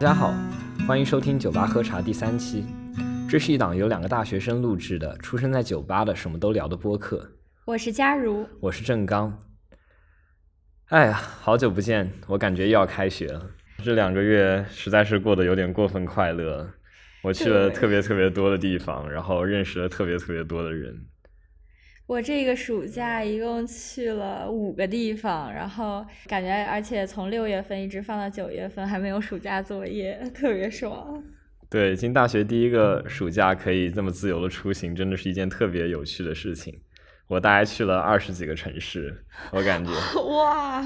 大家好，欢迎收听酒吧喝茶第三期。这是一档由两个大学生录制的、出生在酒吧的什么都聊的播客。我是佳如，我是郑刚。哎呀，好久不见，我感觉又要开学了。这两个月实在是过得有点过分快乐。我去了特别特别多的地方，然后认识了特别特别多的人。我这个暑假一共去了五个地方，然后感觉而且从六月份一直放到九月份，还没有暑假作业，特别爽。对，进大学第一个暑假可以这么自由的出行，真的是一件特别有趣的事情。我大概去了二十几个城市，我感觉。哇，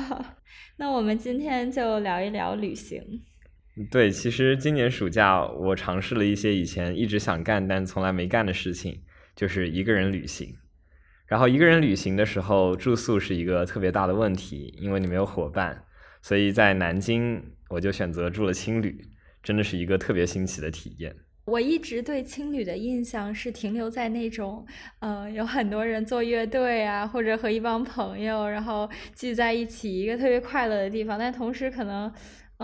那我们今天就聊一聊旅行。对，其实今年暑假我尝试了一些以前一直想干但从来没干的事情，就是一个人旅行。然后一个人旅行的时候，住宿是一个特别大的问题，因为你没有伙伴。所以在南京，我就选择住了青旅，真的是一个特别新奇的体验。我一直对青旅的印象是停留在那种，呃，有很多人做乐队啊，或者和一帮朋友然后聚在一起，一个特别快乐的地方。但同时可能。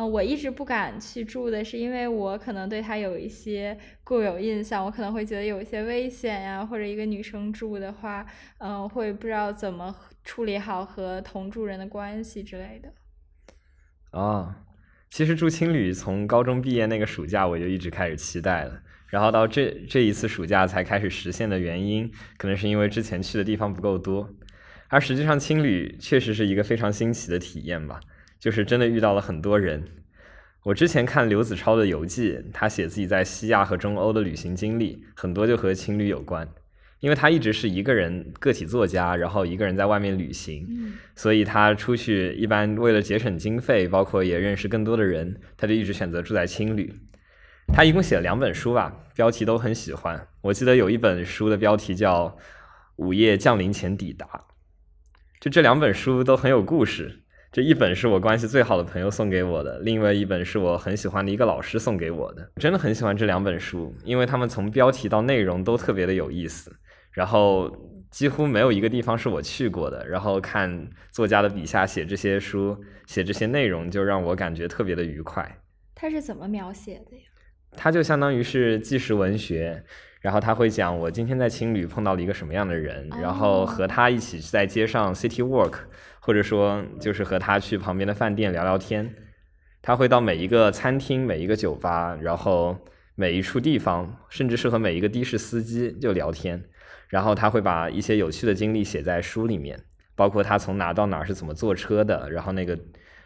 嗯，我一直不敢去住的是，因为我可能对他有一些固有印象，我可能会觉得有一些危险呀，或者一个女生住的话，嗯，会不知道怎么处理好和同住人的关系之类的。啊，其实住青旅从高中毕业那个暑假我就一直开始期待了，然后到这这一次暑假才开始实现的原因，可能是因为之前去的地方不够多，而实际上青旅确实是一个非常新奇的体验吧。就是真的遇到了很多人。我之前看刘子超的游记，他写自己在西亚和中欧的旅行经历，很多就和情侣有关。因为他一直是一个人个体作家，然后一个人在外面旅行，所以他出去一般为了节省经费，包括也认识更多的人，他就一直选择住在青旅。他一共写了两本书吧，标题都很喜欢。我记得有一本书的标题叫《午夜降临前抵达》，就这两本书都很有故事。这一本是我关系最好的朋友送给我的，另外一本是我很喜欢的一个老师送给我的。真的很喜欢这两本书，因为他们从标题到内容都特别的有意思，然后几乎没有一个地方是我去过的。然后看作家的笔下写这些书，写这些内容，就让我感觉特别的愉快。他是怎么描写的呀？他就相当于是纪实文学，然后他会讲我今天在青旅碰到了一个什么样的人，然后和他一起在街上 city walk。或者说，就是和他去旁边的饭店聊聊天，他会到每一个餐厅、每一个酒吧，然后每一处地方，甚至是和每一个的士司机就聊天，然后他会把一些有趣的经历写在书里面，包括他从哪到哪是怎么坐车的，然后那个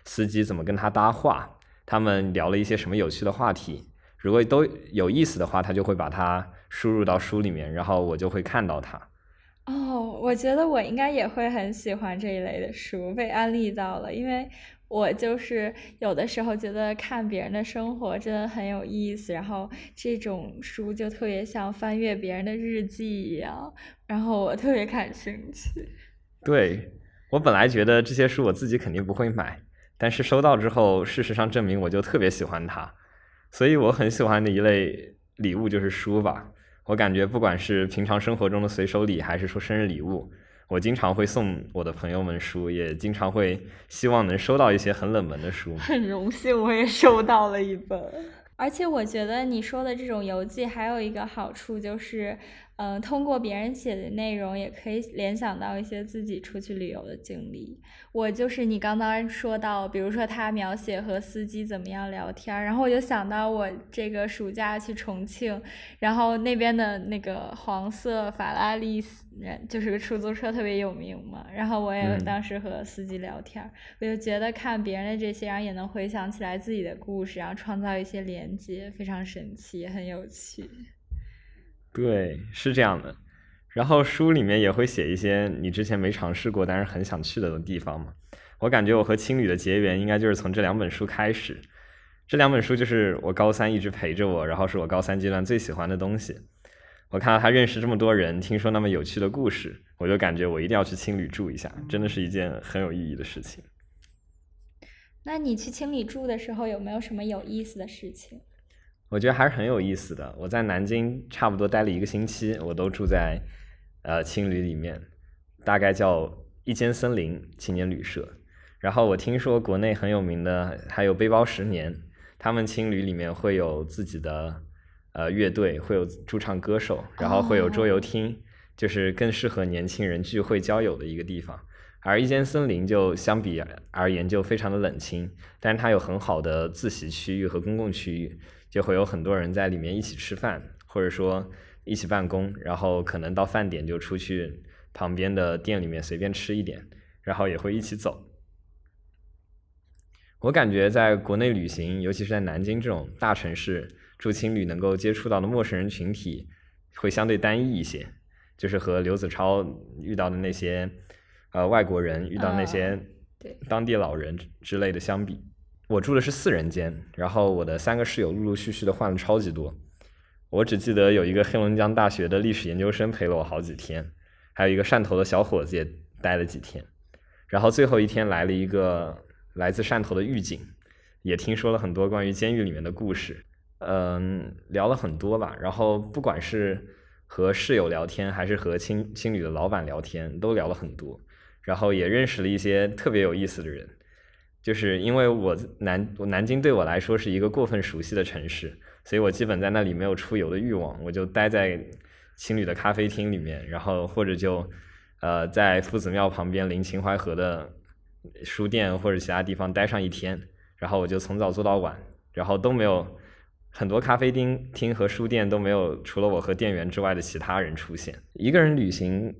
司机怎么跟他搭话，他们聊了一些什么有趣的话题，如果都有意思的话，他就会把它输入到书里面，然后我就会看到它。哦，我觉得我应该也会很喜欢这一类的书，被安利到了，因为我就是有的时候觉得看别人的生活真的很有意思，然后这种书就特别像翻阅别人的日记一样，然后我特别感兴趣。对，我本来觉得这些书我自己肯定不会买，但是收到之后，事实上证明我就特别喜欢它，所以我很喜欢的一类礼物就是书吧。我感觉，不管是平常生活中的随手礼，还是说生日礼物，我经常会送我的朋友们书，也经常会希望能收到一些很冷门的书。很荣幸，我也收到了一本。而且我觉得你说的这种邮寄还有一个好处就是。嗯，通过别人写的内容，也可以联想到一些自己出去旅游的经历。我就是你刚刚说到，比如说他描写和司机怎么样聊天，然后我就想到我这个暑假去重庆，然后那边的那个黄色法拉利，就是个出租车特别有名嘛。然后我也当时和司机聊天，我就觉得看别人的这些，然后也能回想起来自己的故事，然后创造一些连接，非常神奇，也很有趣。对，是这样的。然后书里面也会写一些你之前没尝试过，但是很想去的地方嘛。我感觉我和青旅的结缘应该就是从这两本书开始。这两本书就是我高三一直陪着我，然后是我高三阶段最喜欢的东西。我看到他认识这么多人，听说那么有趣的故事，我就感觉我一定要去青旅住一下，真的是一件很有意义的事情。那你去青旅住的时候有没有什么有意思的事情？我觉得还是很有意思的。我在南京差不多待了一个星期，我都住在呃青旅里面，大概叫一间森林青年旅社。然后我听说国内很有名的还有背包十年，他们青旅里面会有自己的呃乐队，会有驻唱歌手，然后会有桌游厅，就是更适合年轻人聚会交友的一个地方。而一间森林就相比而言就非常的冷清，但是它有很好的自习区域和公共区域，就会有很多人在里面一起吃饭，或者说一起办公，然后可能到饭点就出去旁边的店里面随便吃一点，然后也会一起走。我感觉在国内旅行，尤其是在南京这种大城市住青旅，能够接触到的陌生人群体会相对单一一些，就是和刘子超遇到的那些。呃，外国人遇到那些当地老人之类的相比，我住的是四人间，然后我的三个室友陆陆续续的换了超级多。我只记得有一个黑龙江大学的历史研究生陪了我好几天，还有一个汕头的小伙子也待了几天，然后最后一天来了一个来自汕头的狱警，也听说了很多关于监狱里面的故事，嗯，聊了很多吧。然后不管是和室友聊天，还是和青青旅的老板聊天，都聊了很多。然后也认识了一些特别有意思的人，就是因为我南南京对我来说是一个过分熟悉的城市，所以我基本在那里没有出游的欲望，我就待在青旅的咖啡厅里面，然后或者就呃在夫子庙旁边临秦淮河的书店或者其他地方待上一天，然后我就从早做到晚，然后都没有很多咖啡厅厅和书店都没有除了我和店员之外的其他人出现，一个人旅行。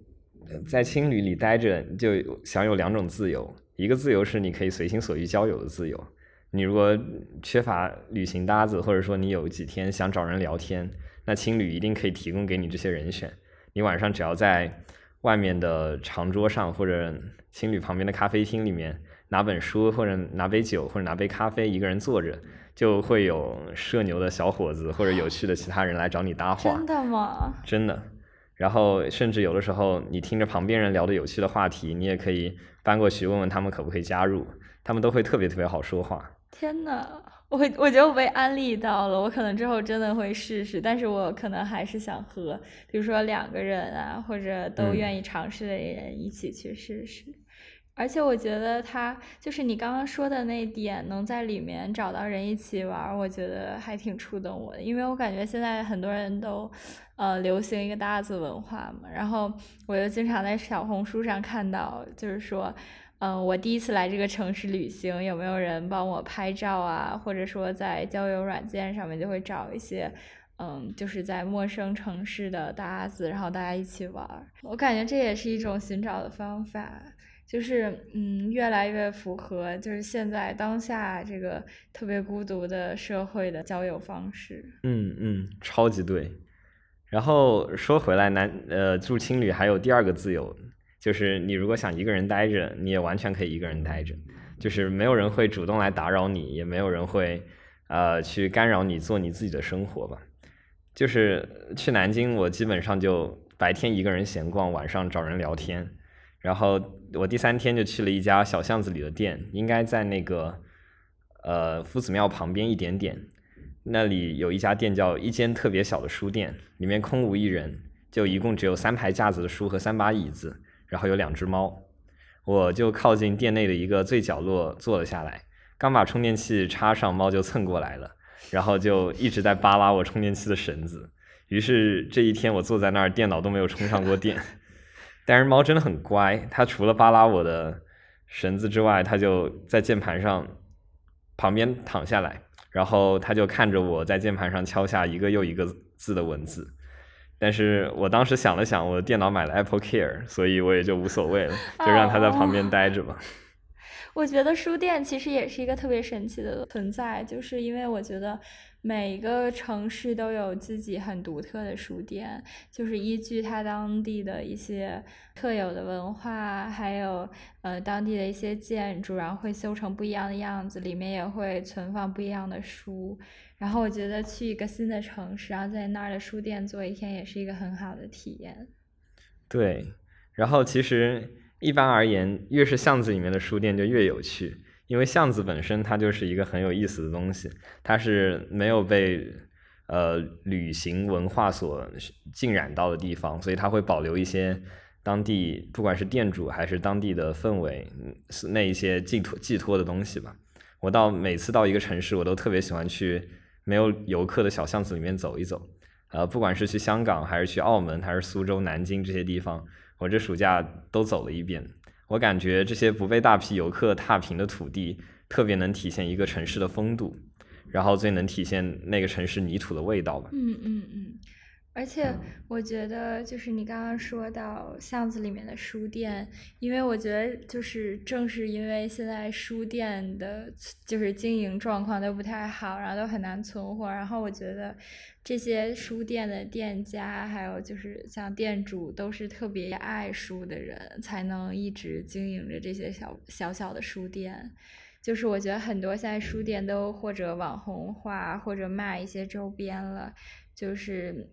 在青旅里待着，就享有两种自由。一个自由是你可以随心所欲交友的自由。你如果缺乏旅行搭子，或者说你有几天想找人聊天，那青旅一定可以提供给你这些人选。你晚上只要在外面的长桌上，或者青旅旁边的咖啡厅里面拿本书，或者拿杯酒，或者拿杯咖啡，一个人坐着，就会有社牛的小伙子或者有趣的其他人来找你搭话。真的吗？真的。然后，甚至有的时候，你听着旁边人聊的有趣的话题，你也可以搬过去问问他们可不可以加入，他们都会特别特别好说话。天呐，我我觉得我被安利到了，我可能之后真的会试试，但是我可能还是想和，比如说两个人啊，或者都愿意尝试的人一起去试试。而且我觉得他就是你刚刚说的那点，能在里面找到人一起玩，我觉得还挺触动我的。因为我感觉现在很多人都，呃，流行一个搭子文化嘛。然后我就经常在小红书上看到，就是说，嗯，我第一次来这个城市旅行，有没有人帮我拍照啊？或者说在交友软件上面就会找一些，嗯，就是在陌生城市的搭子，然后大家一起玩。我感觉这也是一种寻找的方法。就是嗯，越来越符合就是现在当下这个特别孤独的社会的交友方式。嗯嗯，超级对。然后说回来，男呃住青旅还有第二个自由，就是你如果想一个人待着，你也完全可以一个人待着，就是没有人会主动来打扰你，也没有人会呃去干扰你做你自己的生活吧。就是去南京，我基本上就白天一个人闲逛，晚上找人聊天。然后我第三天就去了一家小巷子里的店，应该在那个呃夫子庙旁边一点点，那里有一家店叫一间特别小的书店，里面空无一人，就一共只有三排架子的书和三把椅子，然后有两只猫，我就靠近店内的一个最角落坐了下来，刚把充电器插上，猫就蹭过来了，然后就一直在扒拉我充电器的绳子，于是这一天我坐在那儿，电脑都没有充上过电。但是猫真的很乖，它除了扒拉我的绳子之外，它就在键盘上旁边躺下来，然后它就看着我在键盘上敲下一个又一个字的文字。但是我当时想了想，我的电脑买了 Apple Care，所以我也就无所谓了，就让它在旁边待着吧。我觉得书店其实也是一个特别神奇的存在，就是因为我觉得。每个城市都有自己很独特的书店，就是依据它当地的一些特有的文化，还有呃当地的一些建筑，然后会修成不一样的样子，里面也会存放不一样的书。然后我觉得去一个新的城市，然后在那儿的书店坐一天，也是一个很好的体验。对，然后其实一般而言，越是巷子里面的书店就越有趣。因为巷子本身它就是一个很有意思的东西，它是没有被呃旅行文化所浸染到的地方，所以它会保留一些当地不管是店主还是当地的氛围，是那一些寄托寄托的东西吧。我到每次到一个城市，我都特别喜欢去没有游客的小巷子里面走一走。呃，不管是去香港，还是去澳门，还是苏州、南京这些地方，我这暑假都走了一遍。我感觉这些不被大批游客踏平的土地，特别能体现一个城市的风度，然后最能体现那个城市泥土的味道吧。嗯嗯嗯。而且我觉得，就是你刚刚说到巷子里面的书店，因为我觉得就是正是因为现在书店的，就是经营状况都不太好，然后都很难存活。然后我觉得这些书店的店家，还有就是像店主，都是特别爱书的人，才能一直经营着这些小小小的书店。就是我觉得很多现在书店都或者网红化，或者卖一些周边了，就是。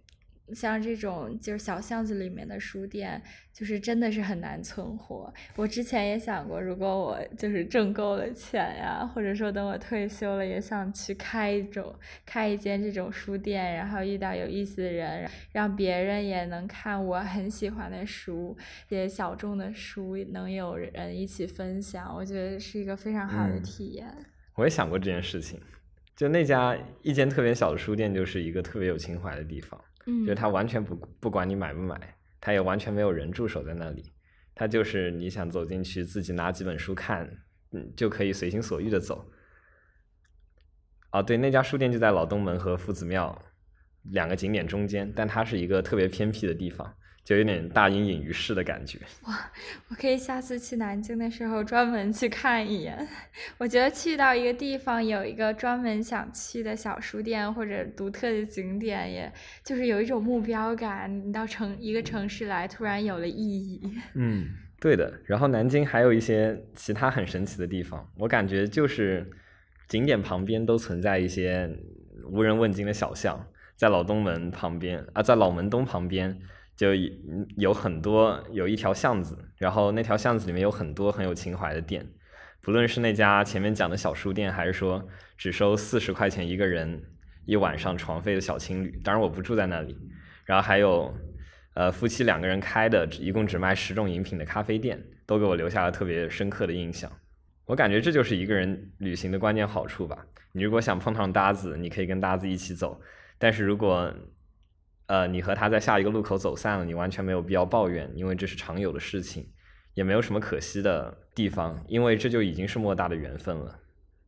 像这种就是小巷子里面的书店，就是真的是很难存活。我之前也想过，如果我就是挣够了钱呀，或者说等我退休了，也想去开一种开一间这种书店，然后遇到有意思的人，让别人也能看我很喜欢的书，也小众的书能有人一起分享，我觉得是一个非常好的体验。我也想过这件事情，就那家一间特别小的书店，就是一个特别有情怀的地方。就是他完全不不管你买不买，他也完全没有人驻守在那里，他就是你想走进去自己拿几本书看，嗯，就可以随心所欲的走。哦，对，那家书店就在老东门和夫子庙两个景点中间，但它是一个特别偏僻的地方。就有点大隐隐于市的感觉。哇，我可以下次去南京的时候专门去看一眼。我觉得去到一个地方有一个专门想去的小书店或者独特的景点，也就是有一种目标感。你到城一个城市来，突然有了意义。嗯，对的。然后南京还有一些其他很神奇的地方，我感觉就是景点旁边都存在一些无人问津的小巷，在老东门旁边啊，在老门东旁边。就有很多有一条巷子，然后那条巷子里面有很多很有情怀的店，不论是那家前面讲的小书店，还是说只收四十块钱一个人一晚上床费的小青旅，当然我不住在那里。然后还有呃夫妻两个人开的，一共只卖十种饮品的咖啡店，都给我留下了特别深刻的印象。我感觉这就是一个人旅行的关键好处吧。你如果想碰上搭子，你可以跟搭子一起走，但是如果呃，你和他在下一个路口走散了，你完全没有必要抱怨，因为这是常有的事情，也没有什么可惜的地方，因为这就已经是莫大的缘分了。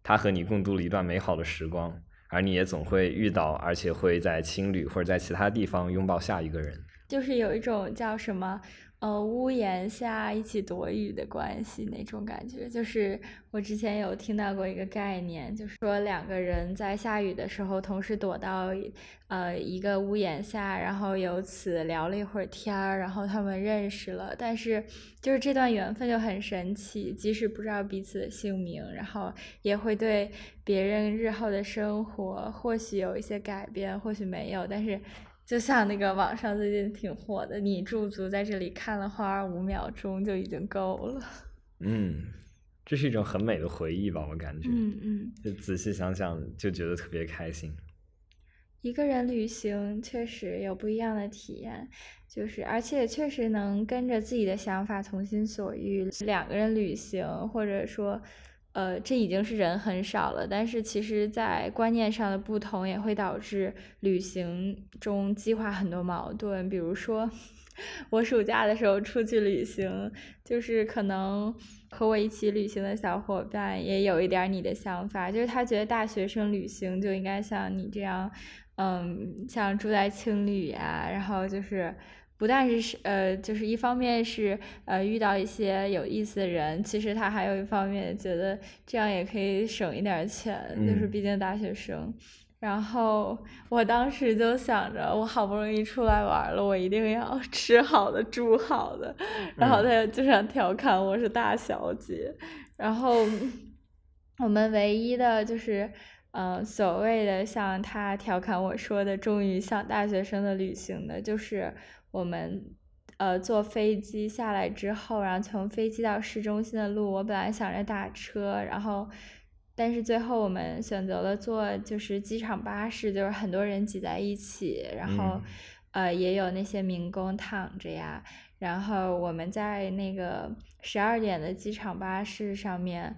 他和你共度了一段美好的时光，而你也总会遇到，而且会在青旅或者在其他地方拥抱下一个人。就是有一种叫什么？呃，屋檐下一起躲雨的关系那种感觉，就是我之前有听到过一个概念，就是说两个人在下雨的时候同时躲到呃一个屋檐下，然后由此聊了一会儿天儿，然后他们认识了。但是就是这段缘分就很神奇，即使不知道彼此的姓名，然后也会对别人日后的生活或许有一些改变，或许没有，但是。就像那个网上最近挺火的，你驻足在这里看了花儿五秒钟就已经够了。嗯，这是一种很美的回忆吧，我感觉。嗯嗯。就仔细想想，就觉得特别开心。一个人旅行确实有不一样的体验，就是而且确实能跟着自己的想法从心所欲。两个人旅行，或者说。呃，这已经是人很少了，但是其实，在观念上的不同也会导致旅行中激化很多矛盾。比如说，我暑假的时候出去旅行，就是可能和我一起旅行的小伙伴也有一点你的想法，就是他觉得大学生旅行就应该像你这样，嗯，像住在青旅呀，然后就是。不但是是呃，就是一方面是呃遇到一些有意思的人，其实他还有一方面觉得这样也可以省一点钱，就是毕竟大学生。然后我当时就想着，我好不容易出来玩了，我一定要 吃好的、住好的。然后他就想调侃我是大小姐。然后我们唯一的就是，嗯，所谓的像他调侃我说的，终于像大学生的旅行的，就是。我们呃坐飞机下来之后，然后从飞机到市中心的路，我本来想着打车，然后但是最后我们选择了坐就是机场巴士，就是很多人挤在一起，然后呃也有那些民工躺着呀，然后我们在那个十二点的机场巴士上面，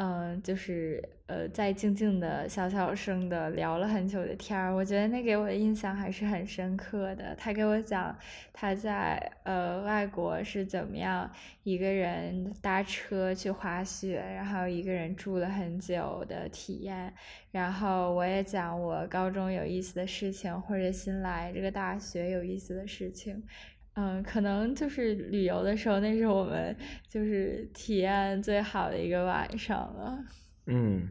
嗯，就是呃，在静静的、小小声的聊了很久的天儿，我觉得那给我的印象还是很深刻的。他给我讲他在呃外国是怎么样一个人搭车去滑雪，然后一个人住了很久的体验。然后我也讲我高中有意思的事情，或者新来这个大学有意思的事情。嗯，可能就是旅游的时候，那是我们就是体验最好的一个晚上了。嗯，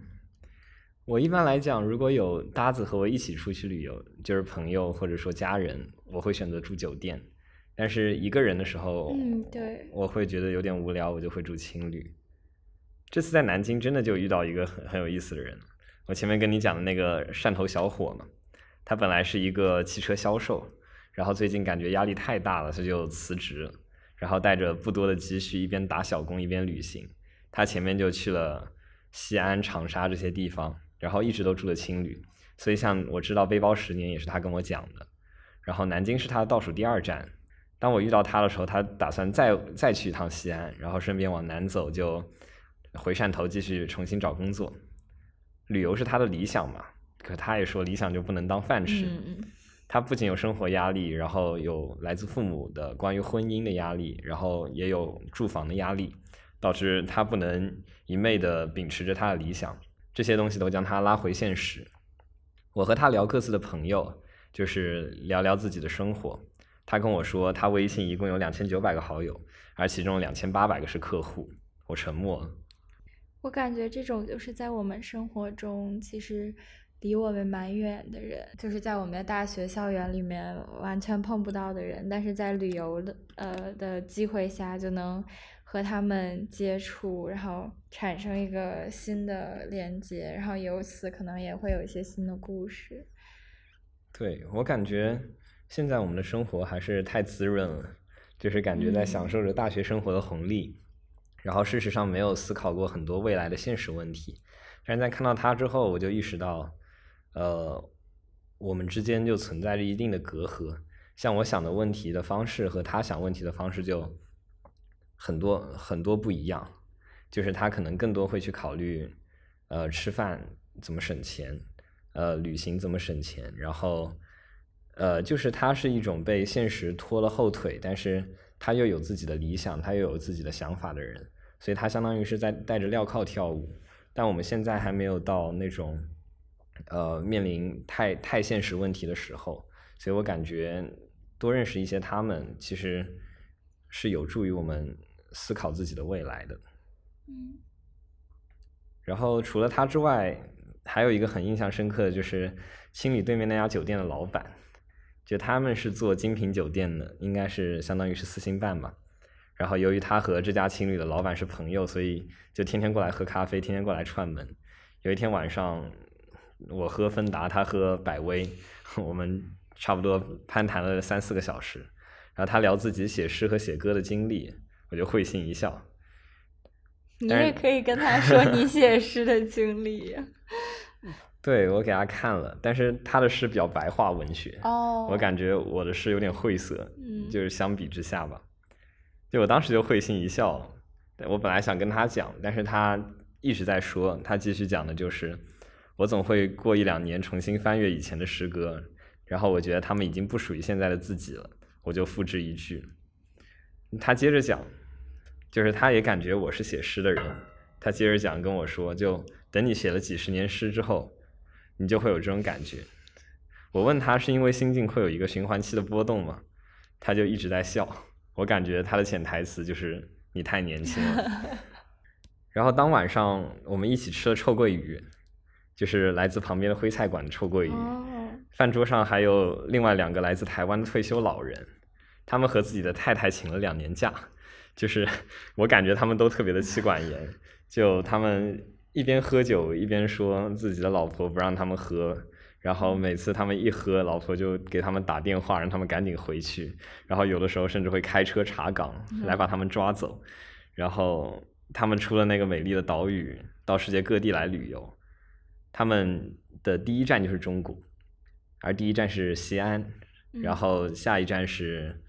我一般来讲，如果有搭子和我一起出去旅游，就是朋友或者说家人，我会选择住酒店。但是一个人的时候，嗯，对，我会觉得有点无聊，我就会住青旅。这次在南京真的就遇到一个很很有意思的人。我前面跟你讲的那个汕头小伙嘛，他本来是一个汽车销售。然后最近感觉压力太大了，他就辞职，然后带着不多的积蓄，一边打小工一边旅行。他前面就去了西安、长沙这些地方，然后一直都住的青旅。所以像我知道背包十年也是他跟我讲的。然后南京是他的倒数第二站。当我遇到他的时候，他打算再再去一趟西安，然后顺便往南走，就回汕头继续重新找工作。旅游是他的理想嘛？可他也说理想就不能当饭吃。他不仅有生活压力，然后有来自父母的关于婚姻的压力，然后也有住房的压力，导致他不能一昧的秉持着他的理想，这些东西都将他拉回现实。我和他聊各自的朋友，就是聊聊自己的生活。他跟我说，他微信一共有两千九百个好友，而其中两千八百个是客户。我沉默了。我感觉这种就是在我们生活中，其实。离我们蛮远的人，就是在我们的大学校园里面完全碰不到的人，但是在旅游的呃的机会下就能和他们接触，然后产生一个新的连接，然后由此可能也会有一些新的故事。对我感觉现在我们的生活还是太滋润了，就是感觉在享受着大学生活的红利，然后事实上没有思考过很多未来的现实问题，但是在看到他之后，我就意识到。呃，我们之间就存在着一定的隔阂，像我想的问题的方式和他想问题的方式就很多很多不一样，就是他可能更多会去考虑，呃，吃饭怎么省钱，呃，旅行怎么省钱，然后，呃，就是他是一种被现实拖了后腿，但是他又有自己的理想，他又有自己的想法的人，所以他相当于是在带着镣铐跳舞，但我们现在还没有到那种。呃，面临太太现实问题的时候，所以我感觉多认识一些他们，其实是有助于我们思考自己的未来的。嗯。然后除了他之外，还有一个很印象深刻的就是青旅对面那家酒店的老板，就他们是做精品酒店的，应该是相当于是四星半吧。然后由于他和这家青旅的老板是朋友，所以就天天过来喝咖啡，天天过来串门。有一天晚上。我喝芬达，他喝百威，我们差不多攀谈了三四个小时，然后他聊自己写诗和写歌的经历，我就会心一笑。你也可以跟他说你写诗的经历。对，我给他看了，但是他的诗比较白话文学，哦，我感觉我的诗有点晦涩，就是相比之下吧，就我当时就会心一笑。我本来想跟他讲，但是他一直在说，他继续讲的就是。我总会过一两年重新翻阅以前的诗歌，然后我觉得他们已经不属于现在的自己了，我就复制一句。他接着讲，就是他也感觉我是写诗的人，他接着讲跟我说，就等你写了几十年诗之后，你就会有这种感觉。我问他是因为心境会有一个循环期的波动吗？他就一直在笑。我感觉他的潜台词就是你太年轻了。然后当晚上我们一起吃了臭鳜鱼。就是来自旁边的徽菜馆的臭鳜鱼，饭桌上还有另外两个来自台湾的退休老人，他们和自己的太太请了两年假，就是 我感觉他们都特别的妻管严，就他们一边喝酒一边说自己的老婆不让他们喝，然后每次他们一喝，老婆就给他们打电话让他们赶紧回去，然后有的时候甚至会开车查岗来把他们抓走，然后他们出了那个美丽的岛屿，到世界各地来旅游。他们的第一站就是中谷，而第一站是西安，然后下一站是，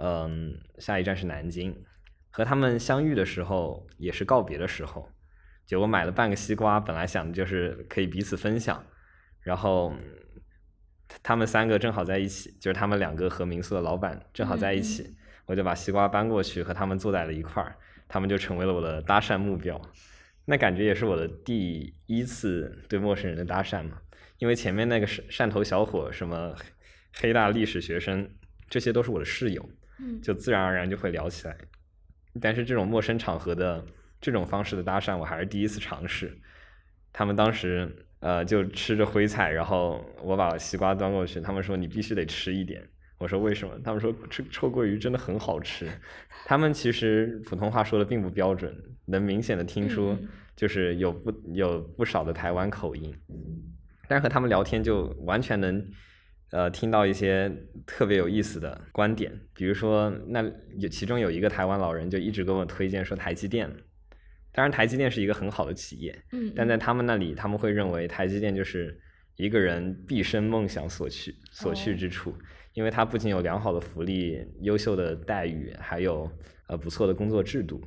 嗯，下一站是南京。和他们相遇的时候，也是告别的时候，就我买了半个西瓜，本来想的就是可以彼此分享，然后他们三个正好在一起，就是他们两个和民宿的老板正好在一起，我就把西瓜搬过去和他们坐在了一块儿，他们就成为了我的搭讪目标。那感觉也是我的第一次对陌生人的搭讪嘛，因为前面那个汕汕头小伙，什么黑大历史学生，这些都是我的室友，就自然而然就会聊起来。但是这种陌生场合的这种方式的搭讪，我还是第一次尝试。他们当时呃就吃着徽菜，然后我把西瓜端过去，他们说你必须得吃一点。我说为什么？他们说臭臭鳜鱼真的很好吃。他们其实普通话说的并不标准。能明显的听出，就是有不有不少的台湾口音，但是和他们聊天就完全能，呃，听到一些特别有意思的观点。比如说，那有其中有一个台湾老人就一直给我推荐说台积电，当然台积电是一个很好的企业，嗯，但在他们那里，他们会认为台积电就是一个人毕生梦想所去所去之处，因为它不仅有良好的福利、优秀的待遇，还有呃不错的工作制度。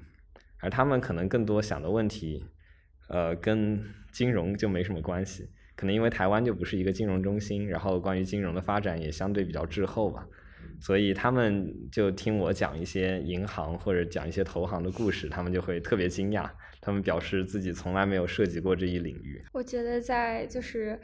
而他们可能更多想的问题，呃，跟金融就没什么关系。可能因为台湾就不是一个金融中心，然后关于金融的发展也相对比较滞后吧，所以他们就听我讲一些银行或者讲一些投行的故事，他们就会特别惊讶，他们表示自己从来没有涉及过这一领域。我觉得在就是。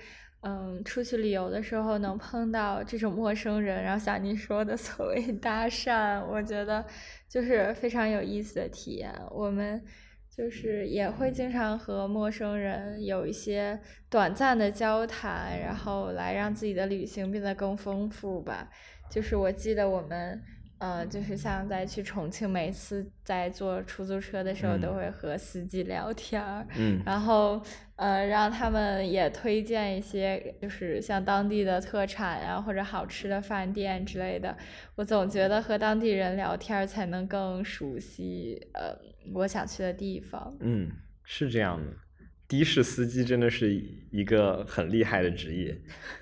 嗯，出去旅游的时候能碰到这种陌生人，然后像您说的所谓 搭讪，我觉得就是非常有意思的体验。我们就是也会经常和陌生人有一些短暂的交谈，然后来让自己的旅行变得更丰富吧。就是我记得我们。嗯，就是像在去重庆，每次在坐出租车的时候，都会和司机聊天儿，然后呃，让他们也推荐一些，就是像当地的特产呀，或者好吃的饭店之类的。我总觉得和当地人聊天才能更熟悉呃我想去的地方。嗯，是这样的。的士司机真的是一个很厉害的职业，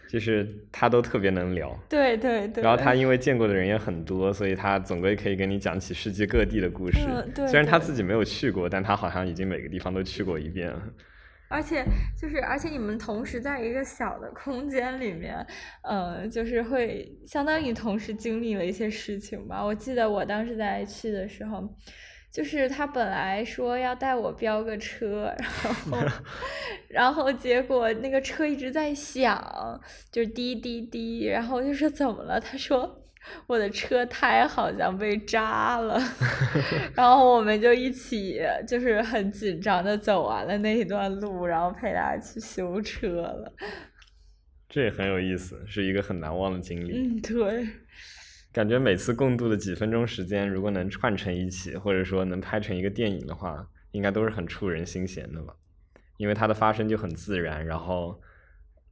就是他都特别能聊。对对对。然后他因为见过的人也很多，所以他总归可以跟你讲起世界各地的故事。对。虽然他自己没有去过，但他好像已经每个地方都去过一遍了。而且就是，而且你们同时在一个小的空间里面，呃，就是会相当于同时经历了一些事情吧。我记得我当时在去的时候。就是他本来说要带我飙个车，然后，然后结果那个车一直在响，就是滴滴滴，然后就说怎么了？他说我的车胎好像被扎了，然后我们就一起就是很紧张的走完了那一段路，然后陪他去修车了。这也很有意思，是一个很难忘的经历。嗯，对。感觉每次共度的几分钟时间，如果能串成一起，或者说能拍成一个电影的话，应该都是很触人心弦的吧？因为它的发生就很自然，然后，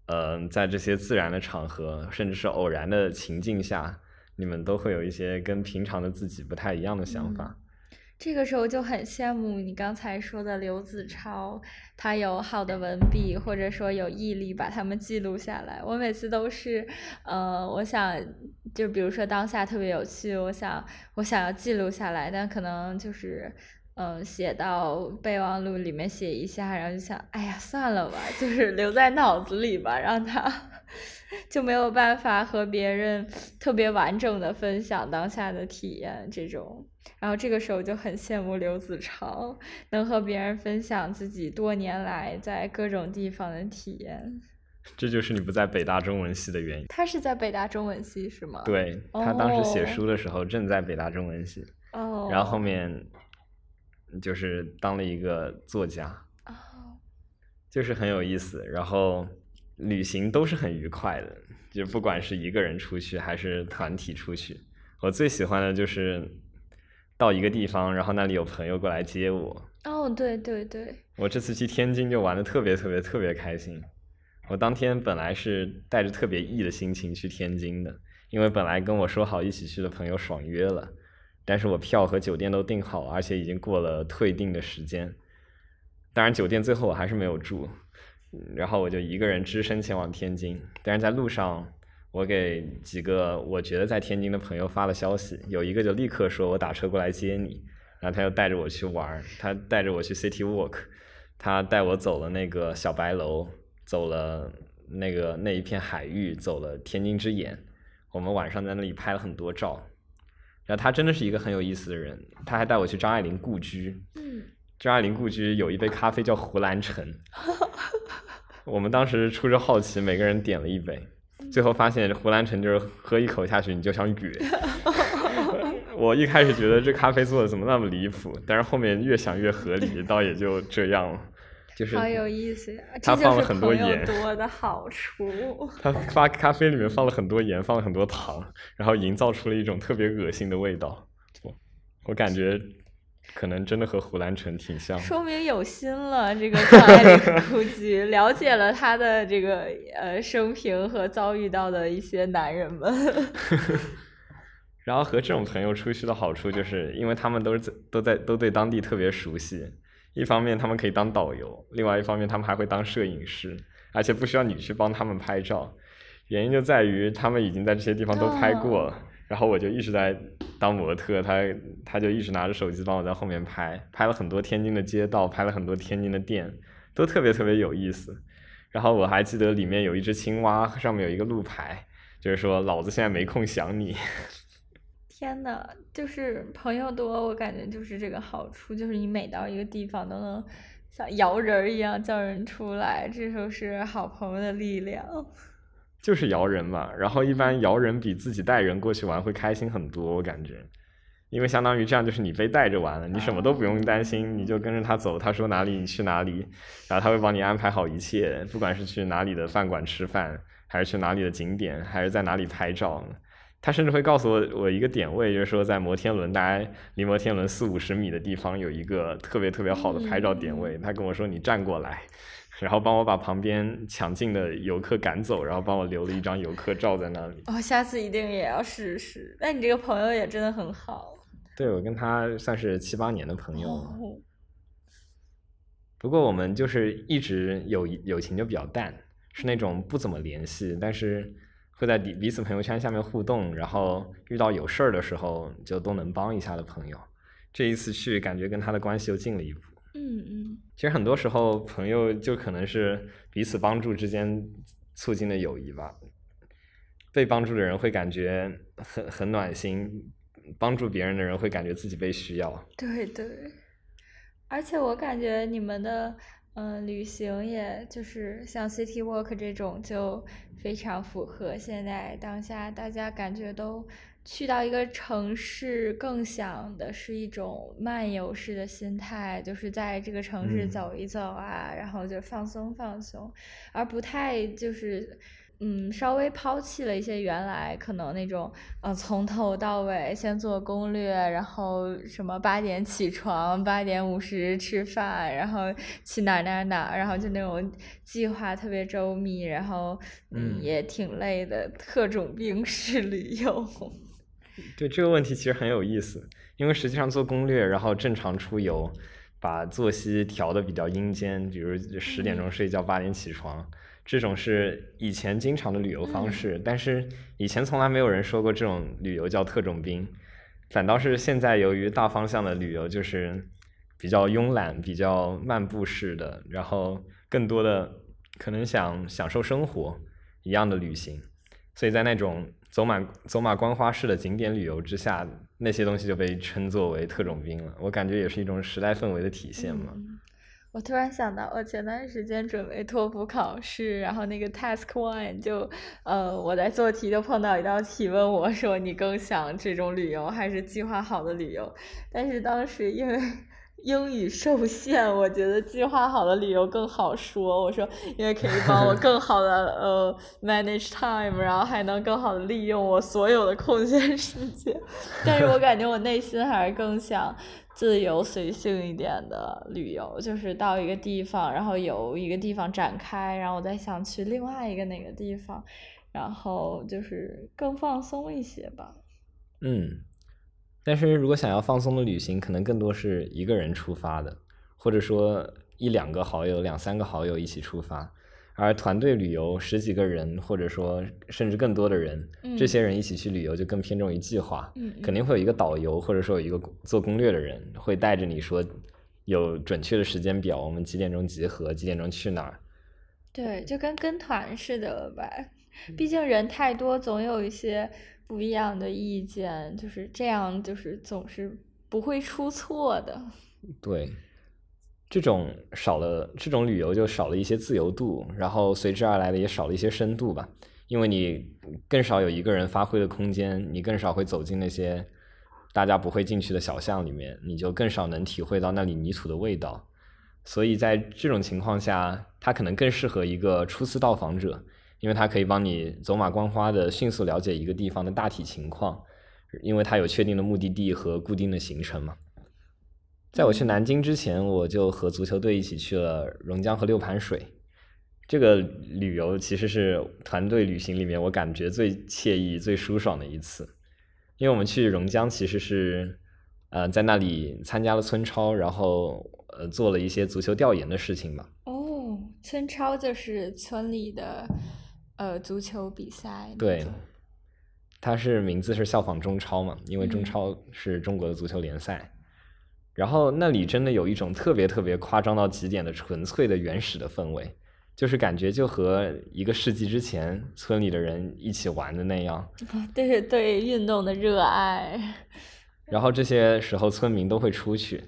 嗯，在这些自然的场合，甚至是偶然的情境下，你们都会有一些跟平常的自己不太一样的想法。这个时候就很羡慕你刚才说的刘子超，他有好的文笔，或者说有毅力把他们记录下来。我每次都是，呃，我想就比如说当下特别有趣，我想我想要记录下来，但可能就是，嗯，写到备忘录里面写一下，然后就想，哎呀，算了吧，就是留在脑子里吧，让他。就没有办法和别人特别完整的分享当下的体验，这种，然后这个时候就很羡慕刘子超，能和别人分享自己多年来在各种地方的体验。这就是你不在北大中文系的原因。他是在北大中文系是吗？对，他当时写书的时候正在北大中文系，哦，然后后面就是当了一个作家，哦，就是很有意思，然后。旅行都是很愉快的，就不管是一个人出去还是团体出去，我最喜欢的就是到一个地方，然后那里有朋友过来接我。哦，对对对。我这次去天津就玩的特别特别特别开心。我当天本来是带着特别 E 的心情去天津的，因为本来跟我说好一起去的朋友爽约了，但是我票和酒店都订好，而且已经过了退订的时间。当然，酒店最后我还是没有住。然后我就一个人只身前往天津，但是在路上，我给几个我觉得在天津的朋友发了消息，有一个就立刻说我打车过来接你，然后他又带着我去玩他带着我去 City Walk，他带我走了那个小白楼，走了那个那一片海域，走了天津之眼。我们晚上在那里拍了很多照。然后他真的是一个很有意思的人，他还带我去张爱玲故居。嗯，张爱玲故居有一杯咖啡叫湖蓝橙。我们当时出着好奇，每个人点了一杯，最后发现胡兰成就是喝一口下去你就想哕。我一开始觉得这咖啡做的怎么那么离谱，但是后面越想越合理，倒也就这样了。就是好有意思呀！他放了很多盐，多的好处。他发咖啡里面放了很多盐，放了很多糖，然后营造出了一种特别恶心的味道。我我感觉可能真的和胡兰成挺像。说明有心了，这个张爱玲估计了解了他的这个呃生平和遭遇到的一些男人们。然后和这种朋友出去的好处就是，因为他们都是在都在都对当地特别熟悉。一方面他们可以当导游，另外一方面他们还会当摄影师，而且不需要你去帮他们拍照。原因就在于他们已经在这些地方都拍过了，然后我就一直在当模特，他他就一直拿着手机帮我在后面拍，拍了很多天津的街道，拍了很多天津的店，都特别特别有意思。然后我还记得里面有一只青蛙，上面有一个路牌，就是说老子现在没空想你。天呐，就是朋友多，我感觉就是这个好处，就是你每到一个地方都能像摇人一样叫人出来，这就是好朋友的力量。就是摇人嘛，然后一般摇人比自己带人过去玩会开心很多，我感觉，因为相当于这样就是你被带着玩了，你什么都不用担心，你就跟着他走，他说哪里你去哪里，然后他会帮你安排好一切，不管是去哪里的饭馆吃饭，还是去哪里的景点，还是在哪里拍照。他甚至会告诉我我一个点位，就是说在摩天轮大概离摩天轮四五十米的地方有一个特别特别好的拍照点位。他跟我说你站过来，然后帮我把旁边抢镜的游客赶走，然后帮我留了一张游客照在那里。哦，下次一定也要试试。那你这个朋友也真的很好。对，我跟他算是七八年的朋友了。不过我们就是一直友友情就比较淡，是那种不怎么联系，但是。会在彼彼此朋友圈下面互动，然后遇到有事儿的时候就都能帮一下的朋友。这一次去，感觉跟他的关系又近了一步。嗯嗯。其实很多时候，朋友就可能是彼此帮助之间促进的友谊吧。被帮助的人会感觉很很暖心，帮助别人的人会感觉自己被需要。对对。而且我感觉你们的。嗯，旅行也就是像 City Walk 这种，就非常符合现在当下大家感觉都去到一个城市，更想的是一种漫游式的心态，就是在这个城市走一走啊，然后就放松放松，而不太就是。嗯，稍微抛弃了一些原来可能那种，呃，从头到尾先做攻略，然后什么八点起床，八点五十吃饭，然后去哪哪哪，然后就那种计划特别周密，然后嗯也挺累的特种兵式旅游。对这个问题其实很有意思，因为实际上做攻略，然后正常出游，把作息调的比较阴间，比如十点钟睡觉，八点起床。这种是以前经常的旅游方式，但是以前从来没有人说过这种旅游叫特种兵，反倒是现在由于大方向的旅游就是比较慵懒、比较漫步式的，然后更多的可能想享受生活一样的旅行，所以在那种走马走马观花式的景点旅游之下，那些东西就被称作为特种兵了。我感觉也是一种时代氛围的体现嘛。我突然想到，我前段时间准备托福考试，然后那个 task one 就，呃，我在做题就碰到一道题，问我说你更想这种旅游还是计划好的旅游？但是当时因为英语受限，我觉得计划好的旅游更好说。我说因为可以帮我更好的呃 manage time，然后还能更好的利用我所有的空闲时间。但是我感觉我内心还是更想。自由随性一点的旅游，就是到一个地方，然后由一个地方展开，然后我再想去另外一个哪个地方，然后就是更放松一些吧。嗯，但是如果想要放松的旅行，可能更多是一个人出发的，或者说一两个好友、两三个好友一起出发。而团队旅游十几个人，或者说甚至更多的人，这些人一起去旅游就更偏重于计划，肯定会有一个导游，或者说有一个做攻略的人会带着你说有准确的时间表，我们几点钟集合，几点钟去哪儿。对，就跟跟团似的吧？毕竟人太多，总有一些不一样的意见，就是这样，就是总是不会出错的。对，这种少了，这种旅游就少了一些自由度，然后随之而来的也少了一些深度吧。因为你更少有一个人发挥的空间，你更少会走进那些大家不会进去的小巷里面，你就更少能体会到那里泥土的味道。所以在这种情况下，它可能更适合一个初次到访者，因为它可以帮你走马观花的迅速了解一个地方的大体情况，因为它有确定的目的地和固定的行程嘛。在我去南京之前，我就和足球队一起去了榕江和六盘水。这个旅游其实是团队旅行里面我感觉最惬意、最舒爽的一次，因为我们去榕江其实是，呃，在那里参加了村超，然后呃做了一些足球调研的事情嘛。哦，村超就是村里的呃足球比赛。对，它是名字是效仿中超嘛，因为中超是中国的足球联赛。然后那里真的有一种特别特别夸张到极点的纯粹的原始的氛围。就是感觉就和一个世纪之前村里的人一起玩的那样，对对运动的热爱。然后这些时候村民都会出去，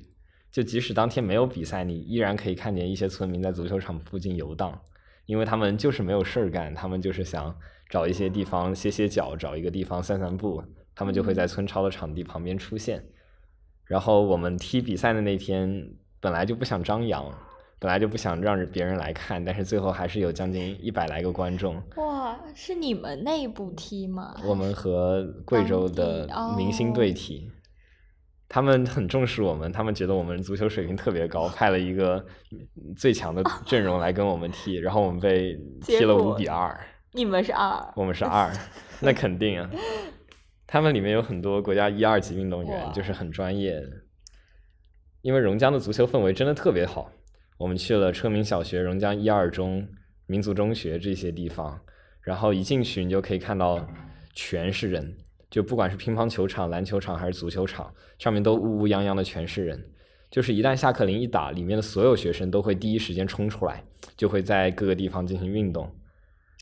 就即使当天没有比赛，你依然可以看见一些村民在足球场附近游荡，因为他们就是没有事儿干，他们就是想找一些地方歇歇脚，找一个地方散散步，他们就会在村超的场地旁边出现。然后我们踢比赛的那天本来就不想张扬。本来就不想让别人来看，但是最后还是有将近一百来个观众。哇，是你们内部踢吗？我们和贵州的明星队踢，他们很重视我们，他们觉得我们足球水平特别高，派了一个最强的阵容来跟我们踢，然后我们被 踢了五比二。你们是二？我们是二，那肯定啊。他们里面有很多国家一二级运动员，就是很专业的。因为榕江的足球氛围真的特别好。我们去了车鸣小学、榕江一二中、民族中学这些地方，然后一进去你就可以看到全是人，就不管是乒乓球场、篮球场还是足球场，上面都乌乌泱泱的全是人。就是一旦下课铃一打，里面的所有学生都会第一时间冲出来，就会在各个地方进行运动。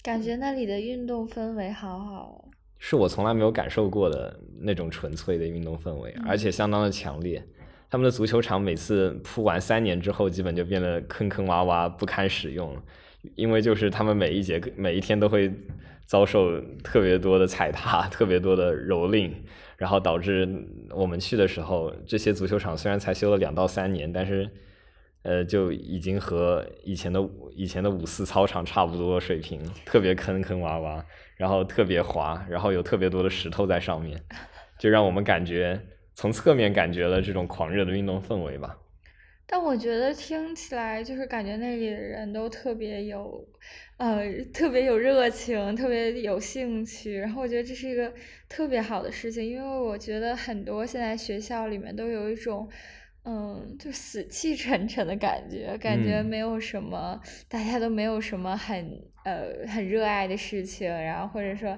感觉那里的运动氛围好好，是我从来没有感受过的那种纯粹的运动氛围，而且相当的强烈。他们的足球场每次铺完三年之后，基本就变得坑坑洼洼不堪使用，因为就是他们每一节每一天都会遭受特别多的踩踏、特别多的蹂躏，然后导致我们去的时候，这些足球场虽然才修了两到三年，但是呃就已经和以前的以前的五四操场差不多水平，特别坑坑洼洼，然后特别滑，然后有特别多的石头在上面，就让我们感觉。从侧面感觉了这种狂热的运动氛围吧，但我觉得听起来就是感觉那里的人都特别有，呃，特别有热情，特别有兴趣。然后我觉得这是一个特别好的事情，因为我觉得很多现在学校里面都有一种，嗯，就死气沉沉的感觉，感觉没有什么，大家都没有什么很呃很热爱的事情，然后或者说。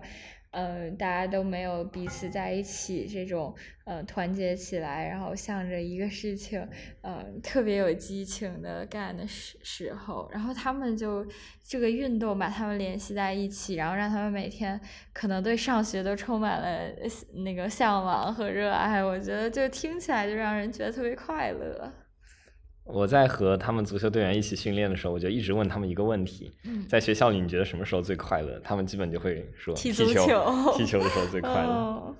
嗯，大家都没有彼此在一起这种，呃，团结起来，然后向着一个事情，呃，特别有激情的干的时时候，然后他们就这个运动把他们联系在一起，然后让他们每天可能对上学都充满了那个向往和热爱，我觉得就听起来就让人觉得特别快乐。我在和他们足球队员一起训练的时候，我就一直问他们一个问题：在学校里，你觉得什么时候最快乐？他们基本就会说踢球，踢球的时候最快乐。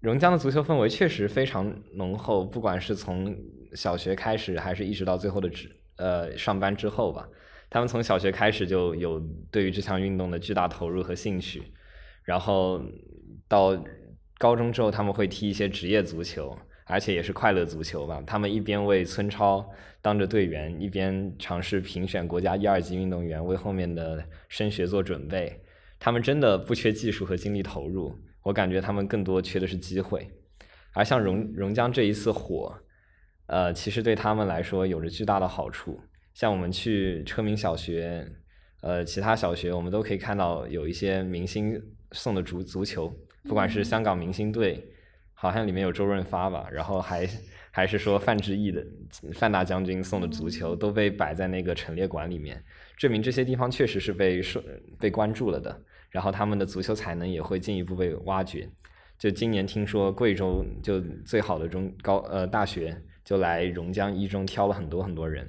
榕江的足球氛围确实非常浓厚，不管是从小学开始，还是一直到最后的职呃上班之后吧。他们从小学开始就有对于这项运动的巨大投入和兴趣，然后到高中之后，他们会踢一些职业足球。而且也是快乐足球吧，他们一边为村超当着队员，一边尝试评选国家一二级运动员，为后面的升学做准备。他们真的不缺技术和精力投入，我感觉他们更多缺的是机会。而像榕榕江这一次火，呃，其实对他们来说有着巨大的好处。像我们去车鸣小学，呃，其他小学我们都可以看到有一些明星送的足足球，不管是香港明星队。好像里面有周润发吧，然后还还是说范志毅的范大将军送的足球，都被摆在那个陈列馆里面，证明这些地方确实是被受被关注了的。然后他们的足球才能也会进一步被挖掘。就今年听说贵州就最好的中高呃大学就来榕江一中挑了很多很多人，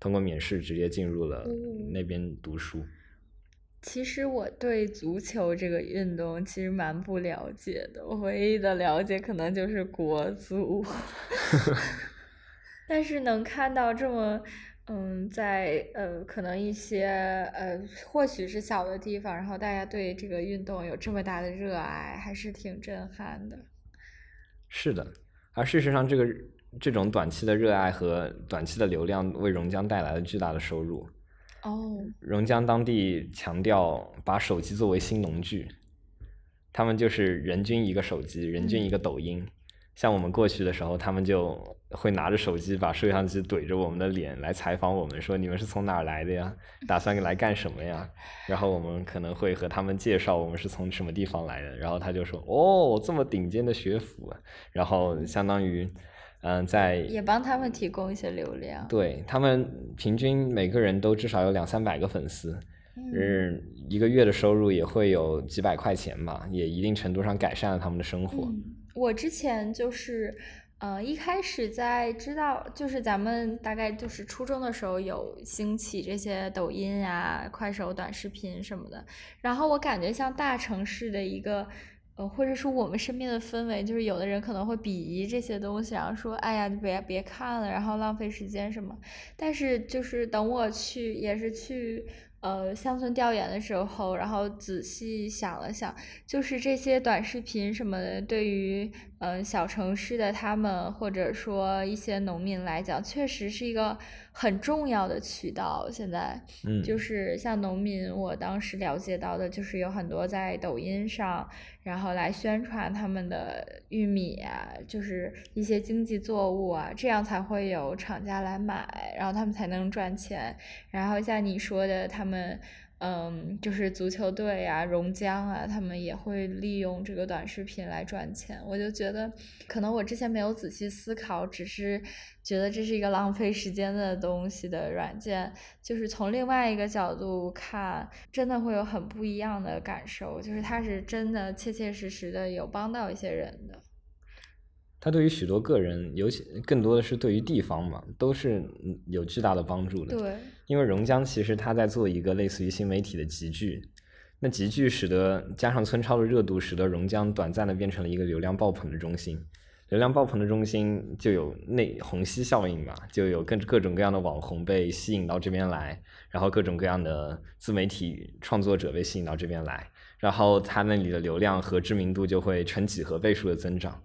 通过免试直接进入了那边读书。其实我对足球这个运动其实蛮不了解的，我唯一的了解可能就是国足，但是能看到这么。嗯，在呃，可能一些呃，或许是小的地方，然后大家对这个运动有这么大的热爱，还是挺震撼的。是的，而事实上，这个这种短期的热爱和短期的流量，为榕江带来了巨大的收入。哦。榕江当地强调把手机作为新农具，他们就是人均一个手机，人均一个抖音。像我们过去的时候，他们就会拿着手机，把摄像机怼着我们的脸来采访我们，说你们是从哪儿来的呀？打算来干什么呀？然后我们可能会和他们介绍我们是从什么地方来的，然后他就说哦，这么顶尖的学府，然后相当于嗯，在也帮他们提供一些流量。对他们平均每个人都至少有两三百个粉丝，嗯，一个月的收入也会有几百块钱吧，也一定程度上改善了他们的生活。我之前就是，呃，一开始在知道，就是咱们大概就是初中的时候有兴起这些抖音啊、快手短视频什么的，然后我感觉像大城市的一个，呃，或者说我们身边的氛围，就是有的人可能会鄙夷这些东西，然后说，哎呀，你别别看了，然后浪费时间什么。但是就是等我去，也是去。呃，乡村调研的时候，然后仔细想了想，就是这些短视频什么的，对于嗯小城市的他们，或者说一些农民来讲，确实是一个很重要的渠道。现在，嗯，就是像农民，我当时了解到的，就是有很多在抖音上，然后来宣传他们的玉米啊，就是一些经济作物啊，这样才会有厂家来买，然后他们才能赚钱。然后像你说的，他们。嗯，就是足球队啊，榕江啊，他们也会利用这个短视频来赚钱。我就觉得，可能我之前没有仔细思考，只是觉得这是一个浪费时间的东西的软件。就是从另外一个角度看，真的会有很不一样的感受，就是它是真的切切实实的有帮到一些人的。它对于许多个人，尤其更多的是对于地方嘛，都是有巨大的帮助的。对，因为榕江其实它在做一个类似于新媒体的集聚，那集聚使得加上村超的热度，使得榕江短暂的变成了一个流量爆棚的中心。流量爆棚的中心就有内虹吸效应嘛，就有各各种各样的网红被吸引到这边来，然后各种各样的自媒体创作者被吸引到这边来，然后它那里的流量和知名度就会呈几何倍数的增长。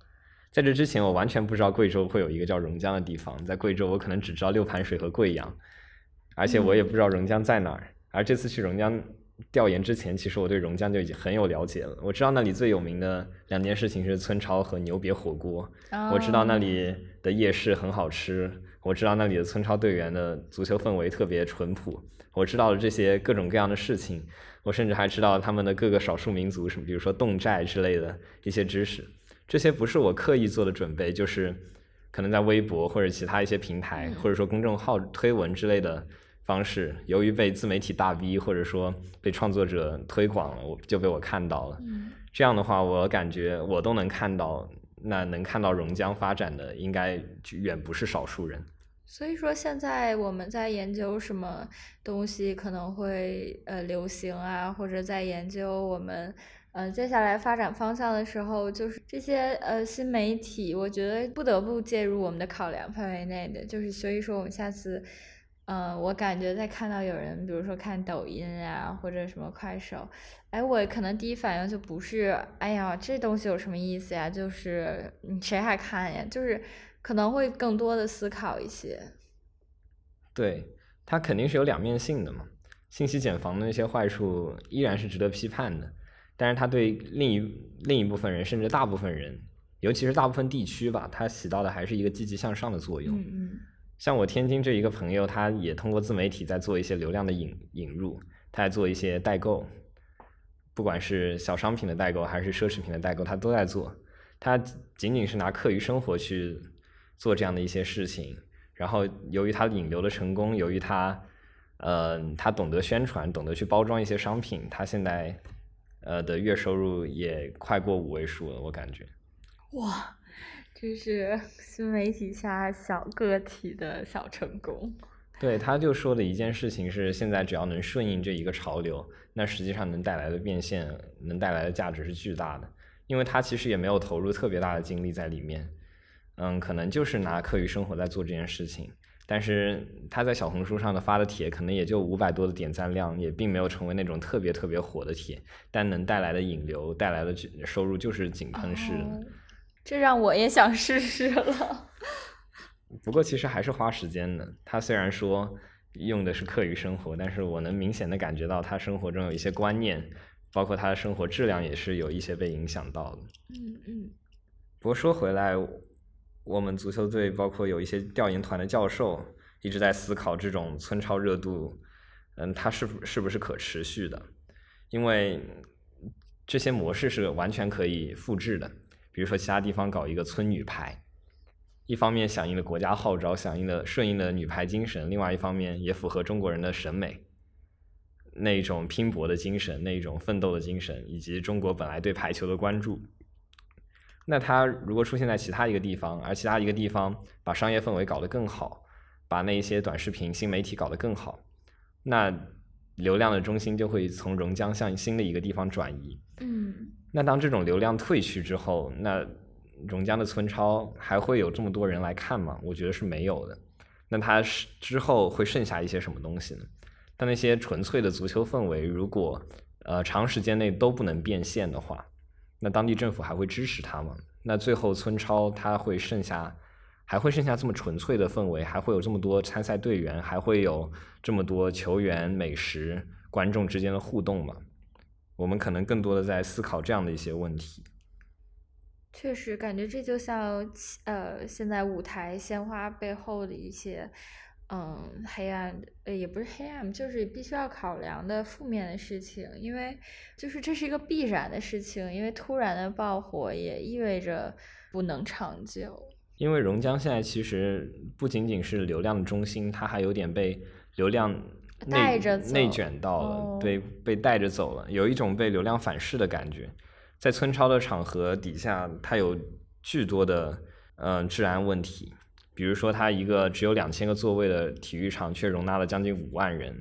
在这之前，我完全不知道贵州会有一个叫榕江的地方。在贵州，我可能只知道六盘水和贵阳，而且我也不知道榕江在哪儿。而这次去榕江调研之前，其实我对榕江就已经很有了解了。我知道那里最有名的两件事情是村超和牛瘪火锅。我知道那里的夜市很好吃。我知道那里的村超队员的足球氛围特别淳朴。我知道了这些各种各样的事情。我甚至还知道他们的各个少数民族什么，比如说侗寨之类的一些知识。这些不是我刻意做的准备，就是可能在微博或者其他一些平台，或者说公众号推文之类的方式，由于被自媒体大 V 或者说被创作者推广了，我就被我看到了。这样的话，我感觉我都能看到，那能看到榕江发展的，应该远不是少数人。所以说，现在我们在研究什么东西可能会呃流行啊，或者在研究我们。嗯，接下来发展方向的时候，就是这些呃新媒体，我觉得不得不介入我们的考量范围内的。就是所以说，我们下次，嗯，我感觉在看到有人，比如说看抖音啊，或者什么快手，哎，我可能第一反应就不是，哎呀，这东西有什么意思呀？就是你谁还看呀？就是可能会更多的思考一些。对，它肯定是有两面性的嘛。信息茧房的那些坏处依然是值得批判的。但是它对另一另一部分人，甚至大部分人，尤其是大部分地区吧，它起到的还是一个积极向上的作用。嗯嗯。像我天津这一个朋友，他也通过自媒体在做一些流量的引引入，他在做一些代购，不管是小商品的代购还是奢侈品的代购，他都在做。他仅仅是拿课余生活去做这样的一些事情。然后由于他引流的成功，由于他，呃，他懂得宣传，懂得去包装一些商品，他现在，呃的月收入也快过五位数了，我感觉。哇，这是新媒体下小个体的小成功。对，他就说的一件事情是，现在只要能顺应这一个潮流，那实际上能带来的变现，能带来的价值是巨大的。因为他其实也没有投入特别大的精力在里面，嗯，可能就是拿课余生活在做这件事情。但是他在小红书上的发的帖，可能也就五百多的点赞量，也并没有成为那种特别特别火的帖，但能带来的引流、带来的收入就是井喷式的。这让我也想试试了。不过其实还是花时间的。他虽然说用的是课余生活，但是我能明显的感觉到他生活中有一些观念，包括他的生活质量也是有一些被影响到的。嗯嗯。不过说回来，我们足球队包括有一些调研团的教授一直在思考这种村超热度，嗯，它是是不是可持续的？因为这些模式是完全可以复制的。比如说其他地方搞一个村女排。一方面响应了国家号召，响应了顺应了女排精神；另外一方面也符合中国人的审美，那种拼搏的精神，那种奋斗的精神，以及中国本来对排球的关注。那它如果出现在其他一个地方，而其他一个地方把商业氛围搞得更好，把那一些短视频新媒体搞得更好，那流量的中心就会从榕江向新的一个地方转移。嗯。那当这种流量退去之后，那。榕江的村超还会有这么多人来看吗？我觉得是没有的。那它是之后会剩下一些什么东西呢？但那些纯粹的足球氛围，如果呃长时间内都不能变现的话，那当地政府还会支持他吗？那最后村超他会剩下，还会剩下这么纯粹的氛围，还会有这么多参赛队员，还会有这么多球员、美食、观众之间的互动吗？我们可能更多的在思考这样的一些问题。确实，感觉这就像呃，现在舞台鲜花背后的一些嗯黑暗，呃也不是黑暗，就是必须要考量的负面的事情。因为就是这是一个必然的事情，因为突然的爆火也意味着不能长久。因为榕江现在其实不仅仅是流量的中心，它还有点被流量内内卷到了，被被带着走了，有一种被流量反噬的感觉。在村超的场合底下，它有巨多的嗯治安问题，比如说它一个只有两千个座位的体育场，却容纳了将近五万人；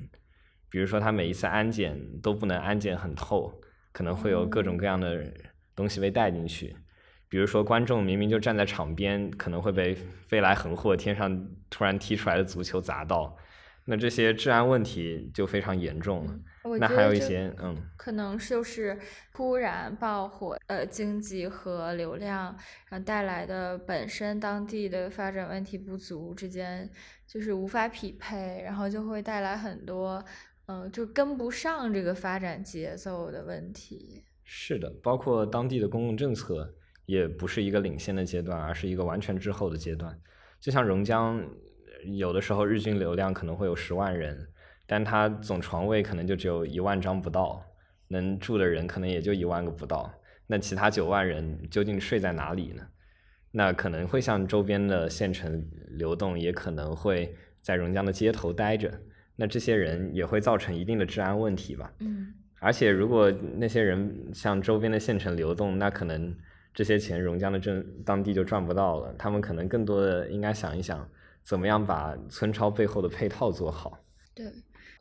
比如说它每一次安检都不能安检很透，可能会有各种各样的东西被带进去；比如说观众明明就站在场边，可能会被飞来横祸、天上突然踢出来的足球砸到。那这些治安问题就非常严重了。那还有一些，嗯，可能就是突然爆火，呃，经济和流量，然后带来的本身当地的发展问题不足之间，就是无法匹配，然后就会带来很多，嗯，就跟不上这个发展节奏的问题。是的，包括当地的公共政策也不是一个领先的阶段，而是一个完全滞后的阶段。就像榕江。有的时候日均流量可能会有十万人，但它总床位可能就只有一万张不到，能住的人可能也就一万个不到。那其他九万人究竟睡在哪里呢？那可能会向周边的县城流动，也可能会在榕江的街头待着。那这些人也会造成一定的治安问题吧？嗯。而且如果那些人向周边的县城流动，那可能这些钱榕江的镇当地就赚不到了。他们可能更多的应该想一想。怎么样把村超背后的配套做好？对，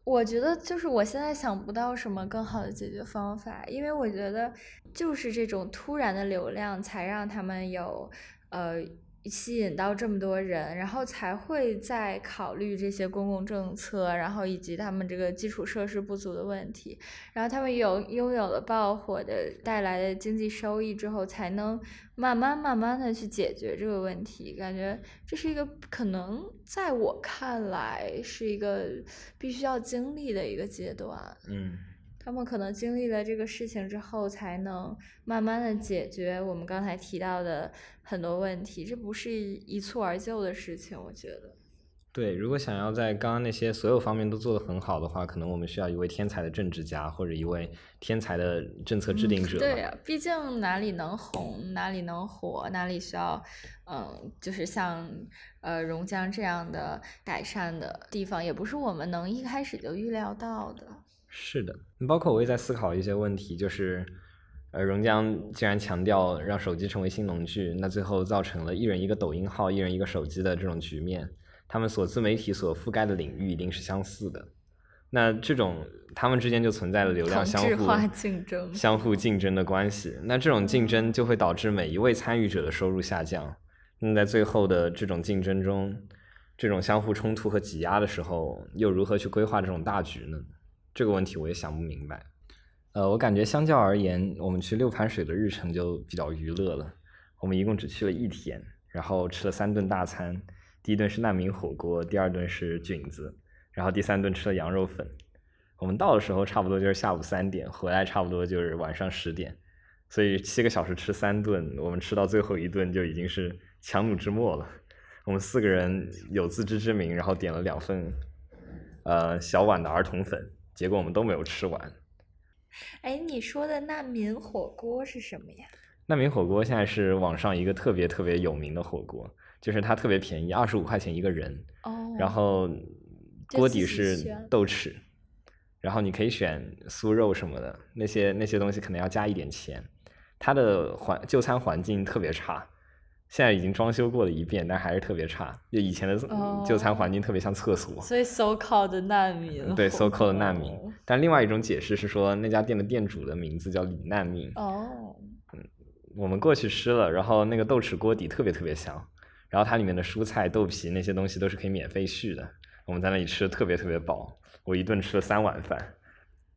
我觉得就是我现在想不到什么更好的解决方法，因为我觉得就是这种突然的流量才让他们有呃。吸引到这么多人，然后才会再考虑这些公共政策，然后以及他们这个基础设施不足的问题，然后他们有拥有了爆火的带来的经济收益之后，才能慢慢慢慢的去解决这个问题。感觉这是一个可能在我看来是一个必须要经历的一个阶段。嗯。他们可能经历了这个事情之后，才能慢慢的解决我们刚才提到的很多问题。这不是一蹴而就的事情，我觉得。对，如果想要在刚刚那些所有方面都做得很好的话，可能我们需要一位天才的政治家，或者一位天才的政策制定者。对呀，毕竟哪里能红，哪里能火，哪里需要，嗯，就是像呃榕江这样的改善的地方，也不是我们能一开始就预料到的。是的，包括我也在思考一些问题，就是呃榕江既然强调让手机成为新农具，那最后造成了一人一个抖音号，一人一个手机的这种局面。他们所自媒体所覆盖的领域一定是相似的，那这种他们之间就存在了流量相互竞争、相互竞争的关系。那这种竞争就会导致每一位参与者的收入下降。那在最后的这种竞争中，这种相互冲突和挤压的时候，又如何去规划这种大局呢？这个问题我也想不明白。呃，我感觉相较而言，我们去六盘水的日程就比较娱乐了。我们一共只去了一天，然后吃了三顿大餐。第一顿是难民火锅，第二顿是菌子，然后第三顿吃了羊肉粉。我们到的时候差不多就是下午三点，回来差不多就是晚上十点，所以七个小时吃三顿，我们吃到最后一顿就已经是强弩之末了。我们四个人有自知之明，然后点了两份呃小碗的儿童粉，结果我们都没有吃完。哎，你说的难民火锅是什么呀？难民火锅现在是网上一个特别特别有名的火锅。就是它特别便宜，二十五块钱一个人，哦然后锅底是豆豉，然后你可以选酥肉什么的，那些那些东西可能要加一点钱。它的环就餐环境特别差，现在已经装修过了一遍，但还是特别差。就以前的就餐环境特别像厕所。所以 so called 难民。对，so called 难民。但另外一种解释是说，那家店的店主的名字叫李难民。哦。嗯，我们过去吃了，然后那个豆豉锅底特别特别香。然后它里面的蔬菜、豆皮那些东西都是可以免费续的。我们在那里吃的特别特别饱，我一顿吃了三碗饭，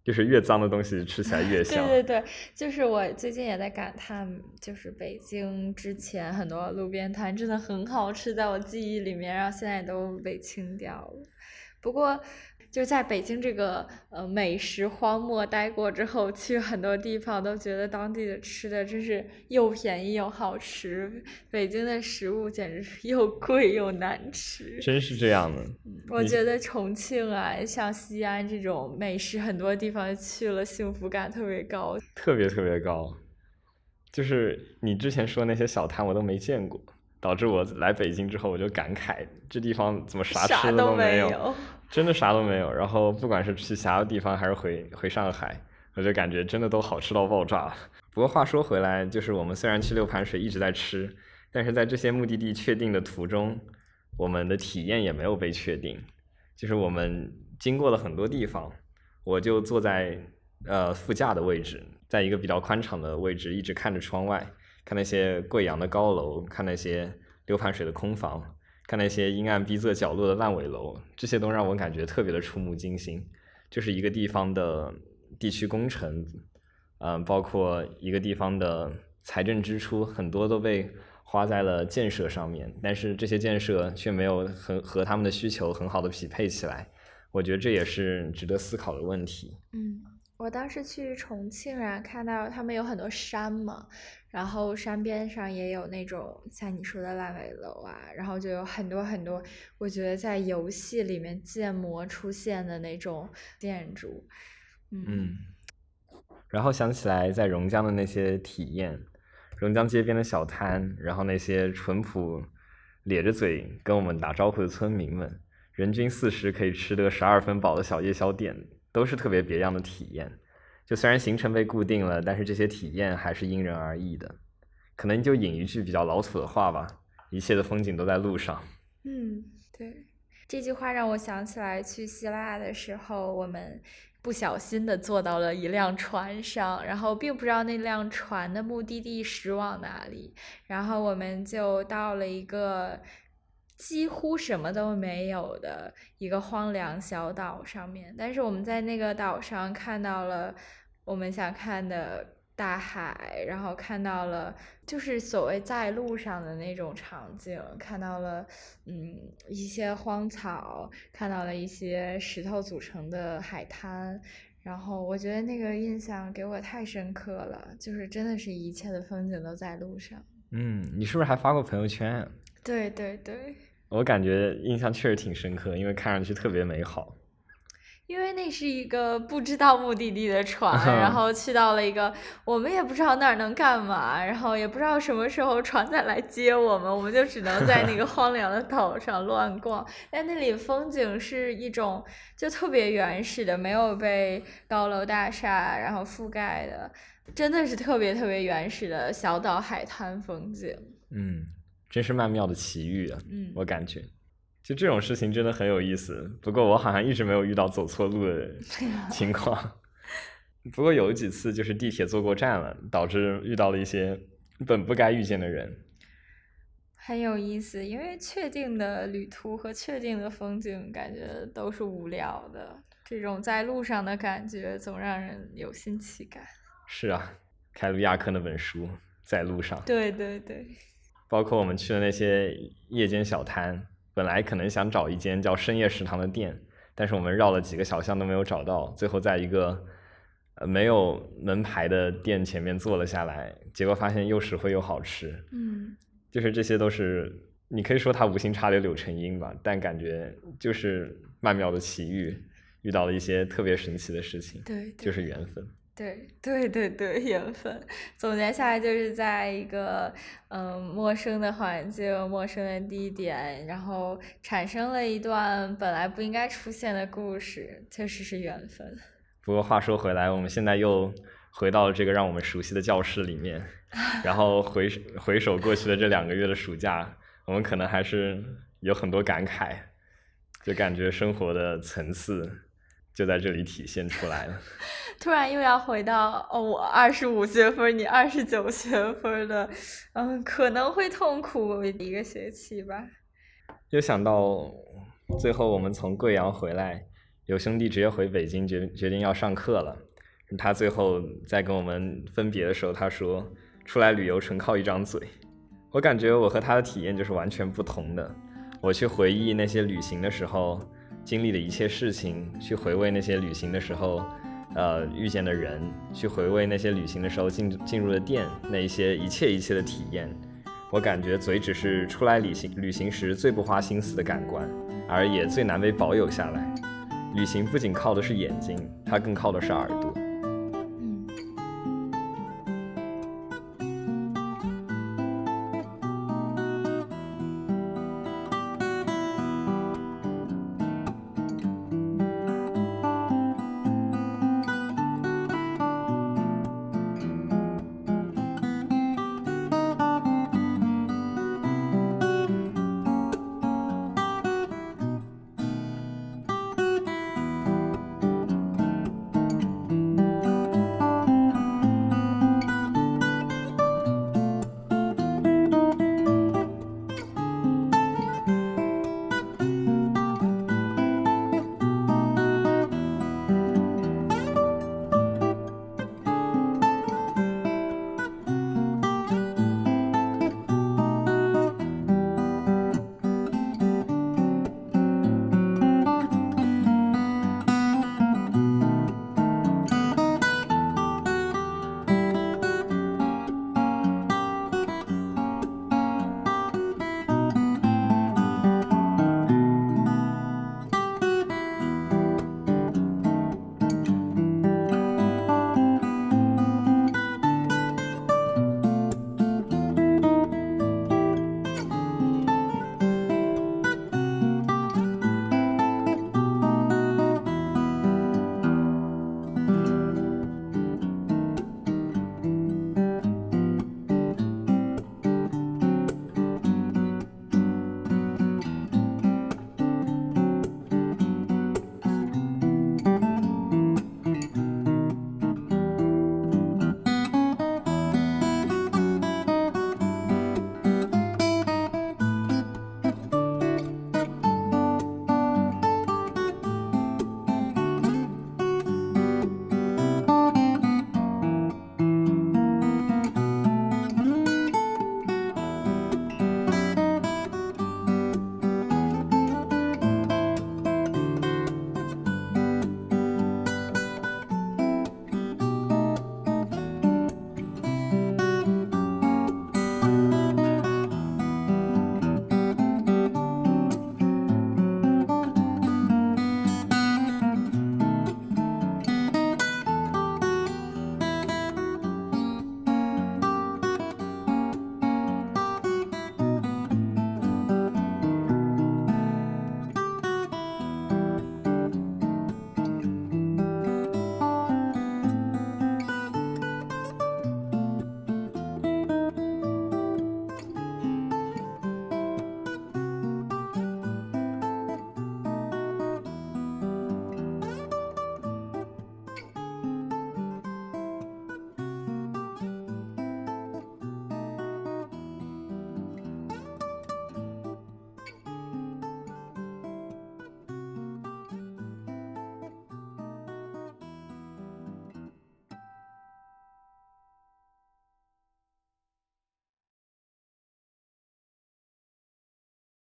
就是越脏的东西吃起来越香。对对对，就是我最近也在感叹，就是北京之前很多路边摊真的很好吃，在我记忆里面，然后现在都被清掉了。不过。就在北京这个呃美食荒漠待过之后，去很多地方都觉得当地的吃的真是又便宜又好吃。北京的食物简直是又贵又难吃。真是这样的。我觉得重庆啊，像西安这种美食，很多地方去了，幸福感特别高。特别特别高，就是你之前说那些小摊我都没见过，导致我来北京之后我就感慨，这地方怎么啥吃的都没有。真的啥都没有，然后不管是去其他地方还是回回上海，我就感觉真的都好吃到爆炸。不过话说回来，就是我们虽然去六盘水一直在吃，但是在这些目的地确定的途中，我们的体验也没有被确定。就是我们经过了很多地方，我就坐在呃副驾的位置，在一个比较宽敞的位置，一直看着窗外，看那些贵阳的高楼，看那些六盘水的空房。看那些阴暗逼仄角落的烂尾楼，这些都让我感觉特别的触目惊心。就是一个地方的地区工程，嗯，包括一个地方的财政支出，很多都被花在了建设上面，但是这些建设却没有很和他们的需求很好的匹配起来。我觉得这也是值得思考的问题。嗯。我当时去重庆啊，看到他们有很多山嘛，然后山边上也有那种像你说的烂尾楼啊，然后就有很多很多，我觉得在游戏里面建模出现的那种建筑，嗯，然后想起来在榕江的那些体验，榕江街边的小摊，然后那些淳朴咧着嘴跟我们打招呼的村民们，人均四十可以吃得十二分饱的小夜宵店。都是特别别样的体验，就虽然行程被固定了，但是这些体验还是因人而异的。可能就引一句比较老土的话吧，一切的风景都在路上。嗯，对，这句话让我想起来去希腊的时候，我们不小心的坐到了一辆船上，然后并不知道那辆船的目的地驶往哪里，然后我们就到了一个。几乎什么都没有的一个荒凉小岛上面，但是我们在那个岛上看到了我们想看的大海，然后看到了就是所谓在路上的那种场景，看到了嗯一些荒草，看到了一些石头组成的海滩，然后我觉得那个印象给我太深刻了，就是真的是一切的风景都在路上。嗯，你是不是还发过朋友圈？对对对，我感觉印象确实挺深刻，因为看上去特别美好。因为那是一个不知道目的地的船，然后去到了一个我们也不知道那儿能干嘛，然后也不知道什么时候船再来接我们，我们就只能在那个荒凉的岛上乱逛。但那里风景是一种就特别原始的，没有被高楼大厦然后覆盖的，真的是特别特别原始的小岛海滩风景。嗯，真是曼妙的奇遇啊！嗯，我感觉。就这种事情真的很有意思，不过我好像一直没有遇到走错路的 情况。不过有几次就是地铁坐过站了，导致遇到了一些本不该遇见的人。很有意思，因为确定的旅途和确定的风景，感觉都是无聊的。这种在路上的感觉总让人有新奇感。是啊，凯鲁亚克那本书在路上。对对对。包括我们去的那些夜间小摊。本来可能想找一间叫深夜食堂的店，但是我们绕了几个小巷都没有找到，最后在一个呃没有门牌的店前面坐了下来，结果发现又实惠又好吃。嗯，就是这些都是你可以说它无心插柳柳成荫吧，但感觉就是曼妙的奇遇，遇到了一些特别神奇的事情，对，就是缘分。对对对对，缘分。总结下来就是在一个嗯陌生的环境、陌生的地点，然后产生了一段本来不应该出现的故事，确实是缘分。不过话说回来，我们现在又回到了这个让我们熟悉的教室里面，然后回回首过去的这两个月的暑假，我们可能还是有很多感慨，就感觉生活的层次。就在这里体现出来了。突然又要回到哦，我二十五学分，你二十九学分的，嗯，可能会痛苦一个学期吧。又想到最后我们从贵阳回来，有兄弟直接回北京，决决定要上课了。他最后在跟我们分别的时候，他说：“出来旅游纯靠一张嘴。”我感觉我和他的体验就是完全不同的。我去回忆那些旅行的时候。经历的一切事情，去回味那些旅行的时候，呃，遇见的人，去回味那些旅行的时候进进入的店，那一些一切一切的体验，我感觉嘴只是出来旅行旅行时最不花心思的感官，而也最难被保有下来。旅行不仅靠的是眼睛，它更靠的是耳朵。